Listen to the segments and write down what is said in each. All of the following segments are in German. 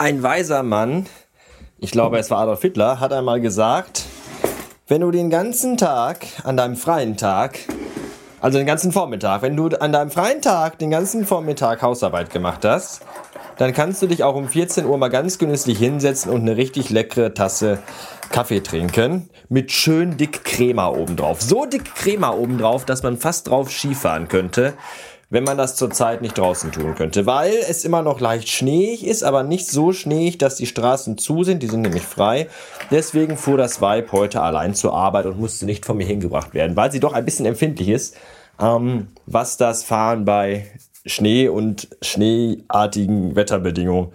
Ein weiser Mann, ich glaube es war Adolf Hitler, hat einmal gesagt, wenn du den ganzen Tag, an deinem freien Tag, also den ganzen Vormittag, wenn du an deinem freien Tag den ganzen Vormittag Hausarbeit gemacht hast, dann kannst du dich auch um 14 Uhr mal ganz genüsslich hinsetzen und eine richtig leckere Tasse Kaffee trinken mit schön dick Crema obendrauf. So dick Crema obendrauf, dass man fast drauf Skifahren könnte wenn man das zurzeit nicht draußen tun könnte, weil es immer noch leicht schneeig ist, aber nicht so schneeig, dass die Straßen zu sind, die sind nämlich frei. Deswegen fuhr das Weib heute allein zur Arbeit und musste nicht von mir hingebracht werden, weil sie doch ein bisschen empfindlich ist, ähm, was das Fahren bei Schnee und schneeartigen Wetterbedingungen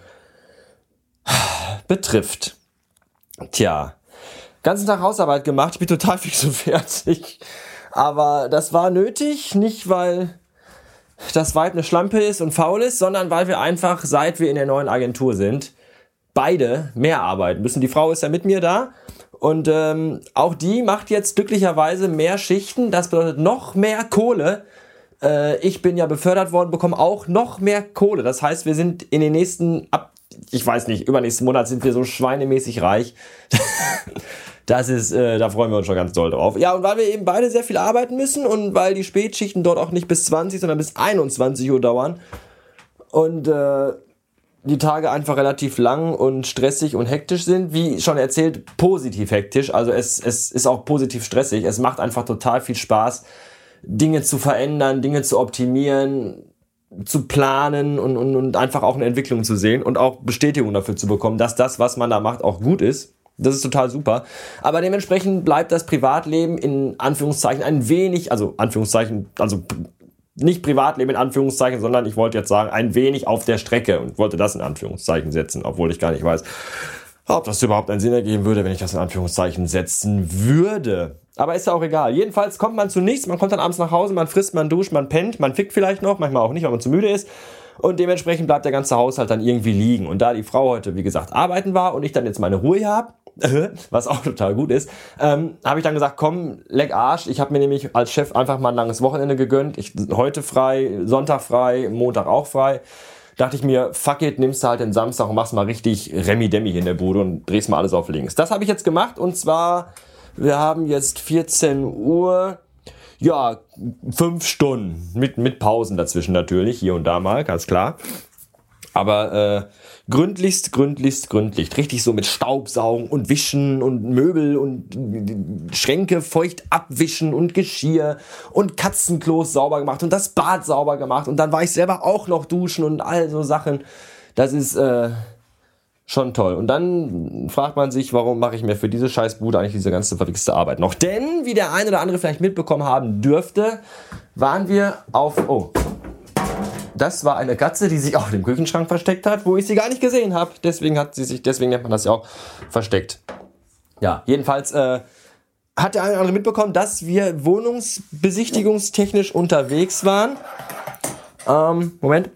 betrifft. Tja, ganzen Tag Hausarbeit gemacht, ich bin total fix und fertig. Aber das war nötig, nicht weil das Weib eine Schlampe ist und faul ist, sondern weil wir einfach, seit wir in der neuen Agentur sind, beide mehr arbeiten müssen. Die Frau ist ja mit mir da und ähm, auch die macht jetzt glücklicherweise mehr Schichten. Das bedeutet noch mehr Kohle. Äh, ich bin ja befördert worden, bekomme auch noch mehr Kohle. Das heißt, wir sind in den nächsten, ab, ich weiß nicht, übernächsten Monat sind wir so schweinemäßig reich. Das ist, äh, da freuen wir uns schon ganz doll drauf. Ja, und weil wir eben beide sehr viel arbeiten müssen und weil die Spätschichten dort auch nicht bis 20, sondern bis 21 Uhr dauern und äh, die Tage einfach relativ lang und stressig und hektisch sind, wie schon erzählt, positiv hektisch. Also es, es ist auch positiv stressig. Es macht einfach total viel Spaß, Dinge zu verändern, Dinge zu optimieren, zu planen und, und, und einfach auch eine Entwicklung zu sehen und auch Bestätigung dafür zu bekommen, dass das, was man da macht, auch gut ist. Das ist total super. Aber dementsprechend bleibt das Privatleben in Anführungszeichen ein wenig, also Anführungszeichen, also nicht Privatleben in Anführungszeichen, sondern ich wollte jetzt sagen, ein wenig auf der Strecke und wollte das in Anführungszeichen setzen, obwohl ich gar nicht weiß, ob das überhaupt einen Sinn ergeben würde, wenn ich das in Anführungszeichen setzen würde. Aber ist ja auch egal. Jedenfalls kommt man zu nichts, man kommt dann abends nach Hause, man frisst, man duscht, man pennt, man fickt vielleicht noch, manchmal auch nicht, weil man zu müde ist. Und dementsprechend bleibt der ganze Haushalt dann irgendwie liegen. Und da die Frau heute, wie gesagt, arbeiten war und ich dann jetzt meine Ruhe habe, was auch total gut ist, ähm, habe ich dann gesagt, komm, leck Arsch. Ich habe mir nämlich als Chef einfach mal ein langes Wochenende gegönnt. Ich, heute frei, Sonntag frei, Montag auch frei. Dachte ich mir, fuck it, nimmst du halt den Samstag und machst mal richtig Remi-Demi in der Bude und drehst mal alles auf links. Das habe ich jetzt gemacht und zwar, wir haben jetzt 14 Uhr, ja, fünf Stunden mit, mit Pausen dazwischen natürlich, hier und da mal, ganz klar. Aber äh, gründlichst, gründlichst, gründlichst. Richtig so mit Staubsaugen und Wischen und Möbel und Schränke feucht abwischen und Geschirr und Katzenklos sauber gemacht und das Bad sauber gemacht. Und dann war ich selber auch noch duschen und all so Sachen. Das ist äh, schon toll. Und dann fragt man sich, warum mache ich mir für diese Scheißbude eigentlich diese ganze verwichste Arbeit noch? Denn, wie der eine oder andere vielleicht mitbekommen haben dürfte, waren wir auf... Oh, das war eine Katze, die sich auch im Küchenschrank versteckt hat, wo ich sie gar nicht gesehen habe. Deswegen hat sie sich, deswegen nennt man das ja auch versteckt. Ja, jedenfalls äh, hat der eine oder andere mitbekommen, dass wir wohnungsbesichtigungstechnisch unterwegs waren. Ähm, Moment.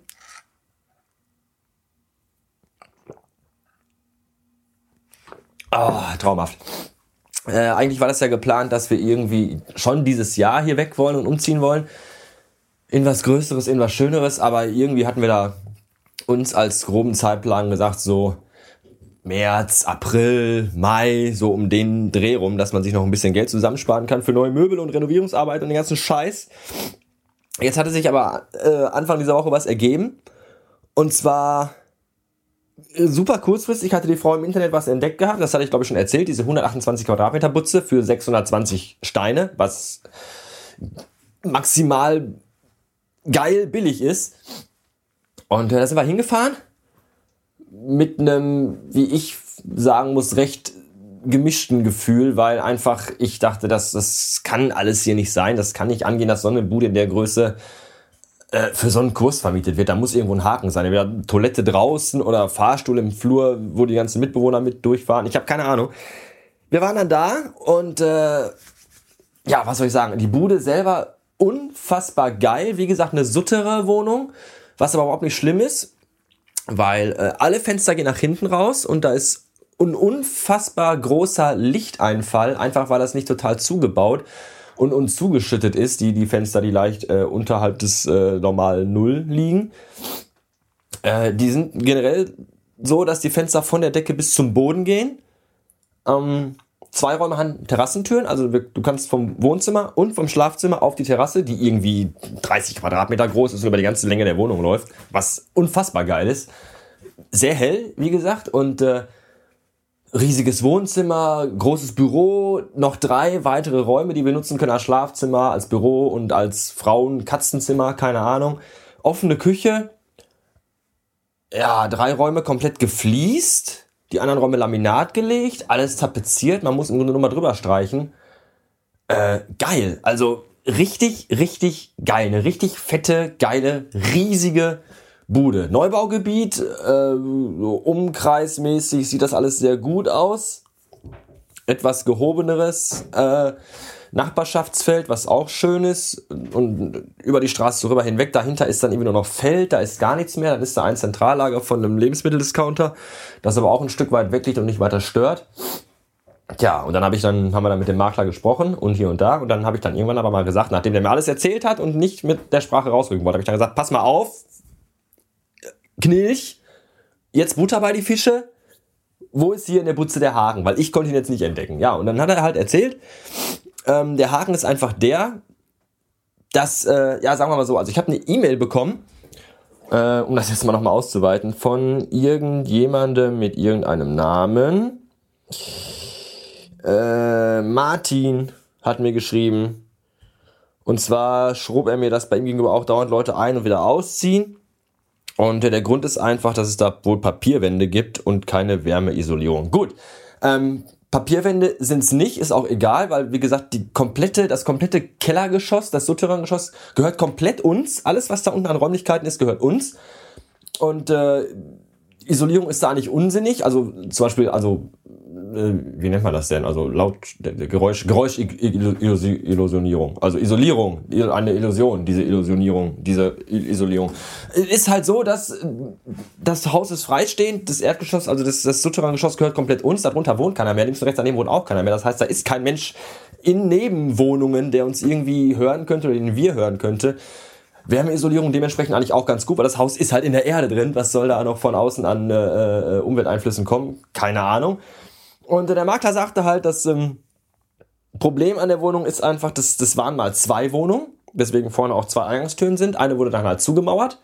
Oh, traumhaft. Äh, eigentlich war das ja geplant, dass wir irgendwie schon dieses Jahr hier weg wollen und umziehen wollen in was Größeres, in was Schöneres, aber irgendwie hatten wir da uns als groben Zeitplan gesagt, so März, April, Mai, so um den Dreh rum, dass man sich noch ein bisschen Geld zusammensparen kann für neue Möbel und Renovierungsarbeit und den ganzen Scheiß. Jetzt hatte sich aber äh, Anfang dieser Woche was ergeben. Und zwar super kurzfristig hatte die Frau im Internet was entdeckt gehabt. Das hatte ich glaube ich schon erzählt. Diese 128 Quadratmeter Butze für 620 Steine, was maximal geil billig ist. Und äh, da sind wir hingefahren mit einem, wie ich sagen muss, recht gemischten Gefühl, weil einfach ich dachte, dass das kann alles hier nicht sein, das kann nicht angehen, dass so eine Bude in der Größe äh, für so einen Kurs vermietet wird. Da muss irgendwo ein Haken sein. Entweder Toilette draußen oder Fahrstuhl im Flur, wo die ganzen Mitbewohner mit durchfahren. Ich habe keine Ahnung. Wir waren dann da und äh, ja, was soll ich sagen? Die Bude selber unfassbar geil. Wie gesagt, eine suttere Wohnung, was aber überhaupt nicht schlimm ist, weil äh, alle Fenster gehen nach hinten raus und da ist ein unfassbar großer Lichteinfall, einfach weil das nicht total zugebaut und, und zugeschüttet ist, die, die Fenster, die leicht äh, unterhalb des äh, normalen Null liegen. Äh, die sind generell so, dass die Fenster von der Decke bis zum Boden gehen. Ähm, zwei Räume haben Terrassentüren, also du kannst vom Wohnzimmer und vom Schlafzimmer auf die Terrasse, die irgendwie 30 Quadratmeter groß ist und über die ganze Länge der Wohnung läuft, was unfassbar geil ist. Sehr hell, wie gesagt, und äh, riesiges Wohnzimmer, großes Büro, noch drei weitere Räume, die wir nutzen können als Schlafzimmer, als Büro und als Frauen-Katzenzimmer, keine Ahnung. Offene Küche, ja, drei Räume komplett gefliest, die anderen Räume Laminat gelegt, alles tapeziert, man muss im Grunde nur mal drüber streichen. Äh, geil, also richtig, richtig geil, eine richtig fette, geile, riesige Bude. Neubaugebiet, äh, umkreismäßig sieht das alles sehr gut aus. Etwas gehobeneres. Äh, Nachbarschaftsfeld, was auch schön ist. Und über die Straße rüber hinweg, dahinter ist dann irgendwie nur noch Feld, da ist gar nichts mehr. Dann ist da ein Zentrallager von einem Lebensmitteldiscounter, das aber auch ein Stück weit weg liegt und nicht weiter stört. Tja, und dann habe ich dann, haben wir dann mit dem Makler gesprochen und hier und da. Und dann habe ich dann irgendwann aber mal gesagt, nachdem der mir alles erzählt hat und nicht mit der Sprache rausrücken wollte, habe ich dann gesagt, pass mal auf, Knilch, jetzt Butter bei die Fische. Wo ist hier in der Butze der Haken? Weil ich konnte ihn jetzt nicht entdecken. Ja, und dann hat er halt erzählt, ähm, der Haken ist einfach der, dass, äh, ja, sagen wir mal so, also ich habe eine E-Mail bekommen, äh, um das jetzt mal nochmal auszuweiten, von irgendjemandem mit irgendeinem Namen. Äh, Martin hat mir geschrieben. Und zwar schrob er mir, dass bei ihm gegenüber auch dauernd Leute ein- und wieder ausziehen. Und der Grund ist einfach, dass es da wohl Papierwände gibt und keine Wärmeisolierung. Gut. Ähm, Papierwände sind es nicht, ist auch egal, weil wie gesagt, die komplette, das komplette Kellergeschoss, das Souterraingeschoss gehört komplett uns. Alles, was da unten an Räumlichkeiten ist, gehört uns. Und äh, Isolierung ist da nicht unsinnig. Also zum Beispiel, also äh, wie nennt man das denn? Also laut Geräusch, Geräuschillusionierung. Also Isolierung, eine Illusion, diese Illusionierung, diese Isolierung. Ist halt so, dass das Haus ist freistehend, das Erdgeschoss, also das, das Souterrain-Geschoss gehört komplett uns, darunter wohnt keiner mehr, links und rechts daneben wohnt auch keiner mehr. Das heißt, da ist kein Mensch in Nebenwohnungen, der uns irgendwie hören könnte oder den wir hören könnte. Wärmeisolierung dementsprechend eigentlich auch ganz gut, weil das Haus ist halt in der Erde drin. Was soll da noch von außen an äh, äh Umwelteinflüssen kommen? Keine Ahnung. Und der Makler sagte halt, das ähm, Problem an der Wohnung ist einfach, dass das waren mal zwei Wohnungen, weswegen vorne auch zwei Eingangstüren sind. Eine wurde dann halt zugemauert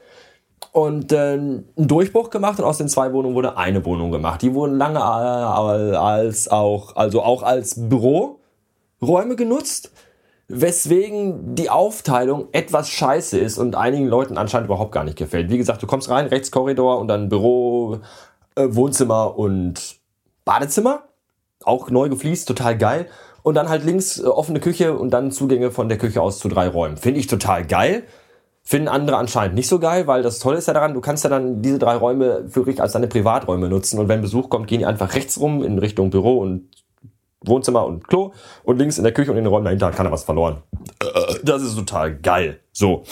und äh, einen Durchbruch gemacht und aus den zwei Wohnungen wurde eine Wohnung gemacht. Die wurden lange äh, als auch, also auch als Büroräume genutzt, weswegen die Aufteilung etwas scheiße ist und einigen Leuten anscheinend überhaupt gar nicht gefällt. Wie gesagt, du kommst rein, rechts Korridor und dann Büro, äh, Wohnzimmer und Badezimmer auch neu gefliest, total geil. Und dann halt links äh, offene Küche und dann Zugänge von der Küche aus zu drei Räumen. Finde ich total geil. Finden andere anscheinend nicht so geil, weil das Tolle ist ja daran, du kannst ja dann diese drei Räume für dich als deine Privaträume nutzen. Und wenn Besuch kommt, gehen die einfach rechts rum in Richtung Büro und Wohnzimmer und Klo. Und links in der Küche und in den Räumen dahinter hat keiner was verloren. Das ist total geil. So.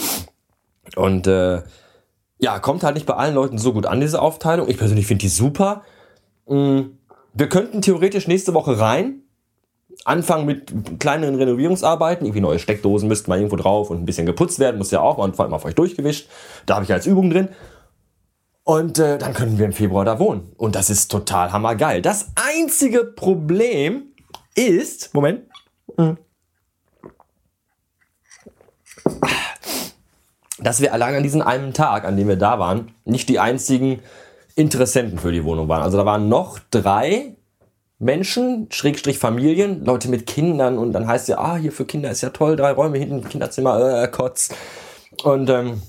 Und äh, ja, kommt halt nicht bei allen Leuten so gut an, diese Aufteilung. Ich persönlich finde die super. Mhm wir könnten theoretisch nächste Woche rein, anfangen mit kleineren Renovierungsarbeiten. Irgendwie neue Steckdosen müssten mal irgendwo drauf und ein bisschen geputzt werden, muss ja auch mal, mal auf euch durchgewischt. Da habe ich als Übung drin. Und äh, dann können wir im Februar da wohnen. Und das ist total hammergeil. Das einzige Problem ist, Moment, dass wir allein an diesem einen Tag, an dem wir da waren, nicht die einzigen Interessenten für die Wohnung waren. Also da waren noch drei Menschen, Schrägstrich Familien, Leute mit Kindern und dann heißt ja, ah, hier für Kinder ist ja toll, drei Räume hinten, Kinderzimmer, äh, Kotz. Und ähm,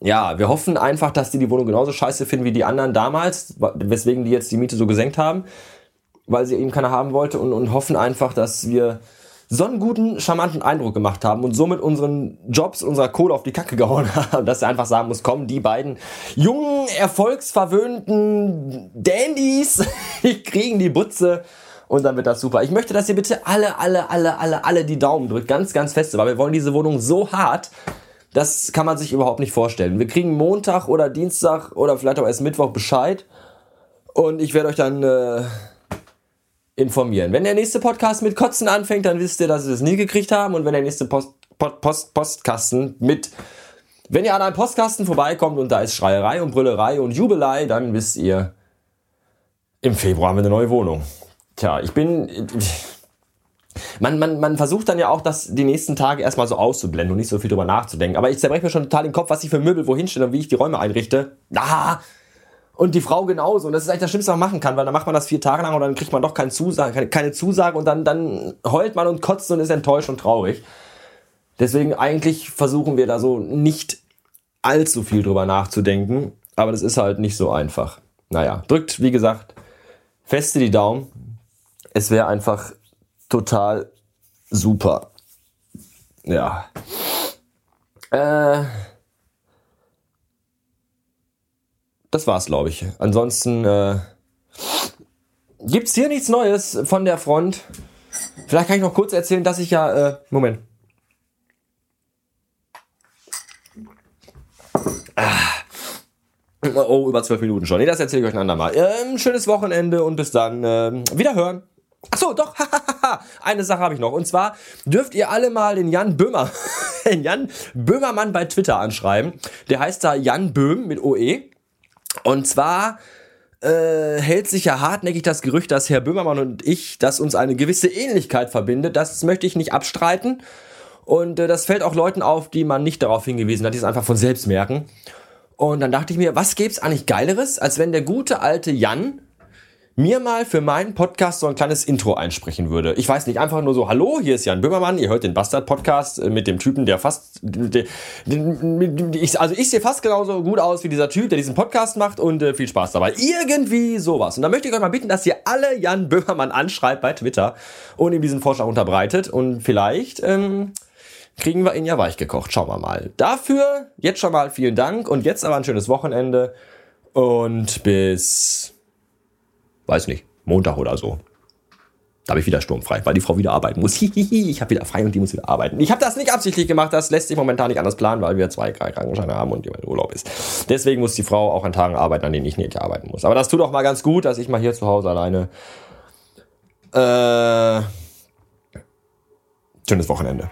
ja, wir hoffen einfach, dass die die Wohnung genauso scheiße finden wie die anderen damals, weswegen die jetzt die Miete so gesenkt haben, weil sie eben keiner haben wollte und, und hoffen einfach, dass wir so einen guten, charmanten Eindruck gemacht haben und somit unseren Jobs, unserer Kohle auf die Kacke gehauen haben, dass er einfach sagen muss, komm, die beiden jungen, erfolgsverwöhnten Dandys, die kriegen die Butze und dann wird das super. Ich möchte, dass ihr bitte alle, alle, alle, alle, alle die Daumen drückt, ganz, ganz feste, weil wir wollen diese Wohnung so hart, das kann man sich überhaupt nicht vorstellen. Wir kriegen Montag oder Dienstag oder vielleicht auch erst Mittwoch Bescheid und ich werde euch dann... Äh, informieren. Wenn der nächste Podcast mit Kotzen anfängt, dann wisst ihr, dass wir es nie gekriegt haben. Und wenn der nächste Post, Post, Post, Postkasten mit, wenn ihr an einem Postkasten vorbeikommt und da ist Schreierei und Brüllerei und Jubelei, dann wisst ihr, im Februar haben wir eine neue Wohnung. Tja, ich bin. Man, man, man versucht dann ja auch, das die nächsten Tage erstmal so auszublenden und nicht so viel drüber nachzudenken. Aber ich zerbreche mir schon total den Kopf, was ich für Möbel wohin stelle und wie ich die Räume einrichte. Ah! Und die Frau genauso. Und das ist eigentlich das Schlimmste, was man machen kann, weil dann macht man das vier Tage lang und dann kriegt man doch keine Zusage, keine, Zusage und dann, dann heult man und kotzt und ist enttäuscht und traurig. Deswegen eigentlich versuchen wir da so nicht allzu viel drüber nachzudenken. Aber das ist halt nicht so einfach. Naja, drückt, wie gesagt, feste die Daumen. Es wäre einfach total super. Ja. Äh, das war's, glaube ich. Ansonsten äh, gibt's hier nichts Neues von der Front. Vielleicht kann ich noch kurz erzählen, dass ich ja. Äh, Moment. Ah. Oh, über zwölf Minuten schon. Nee, das erzähle ich euch ein andermal. Ähm, schönes Wochenende und bis dann. Ähm, wiederhören. Ach so, doch. Eine Sache habe ich noch. Und zwar dürft ihr alle mal den Jan Böhmer, den Jan Böhmermann bei Twitter anschreiben. Der heißt da Jan Böhm mit OE. Und zwar äh, hält sich ja hartnäckig das Gerücht, dass Herr Böhmermann und ich, dass uns eine gewisse Ähnlichkeit verbindet. Das möchte ich nicht abstreiten. Und äh, das fällt auch Leuten auf, die man nicht darauf hingewiesen hat, die es einfach von selbst merken. Und dann dachte ich mir, was gäbe es eigentlich Geileres, als wenn der gute alte Jan mir mal für meinen Podcast so ein kleines Intro einsprechen würde. Ich weiß nicht, einfach nur so, hallo, hier ist Jan Böhmermann, ihr hört den Bastard-Podcast äh, mit dem Typen, der fast, also ich sehe fast genauso gut aus wie dieser Typ, der diesen Podcast macht und äh, viel Spaß dabei. Irgendwie sowas. Und da möchte ich euch mal bitten, dass ihr alle Jan Böhmermann anschreibt bei Twitter und ihm diesen Vorschlag unterbreitet und vielleicht, ähm, kriegen wir ihn ja weich gekocht. Schauen wir mal. Dafür jetzt schon mal vielen Dank und jetzt aber ein schönes Wochenende und bis weiß nicht, Montag oder so. Da habe ich wieder sturmfrei, weil die Frau wieder arbeiten muss. ich habe wieder frei und die muss wieder arbeiten. Ich habe das nicht absichtlich gemacht, das lässt sich momentan nicht anders planen, weil wir zwei Krankenscheine haben und jemand Urlaub ist. Deswegen muss die Frau auch an Tagen arbeiten, an denen ich nicht arbeiten muss. Aber das tut auch mal ganz gut, dass ich mal hier zu Hause alleine. Äh, schönes Wochenende.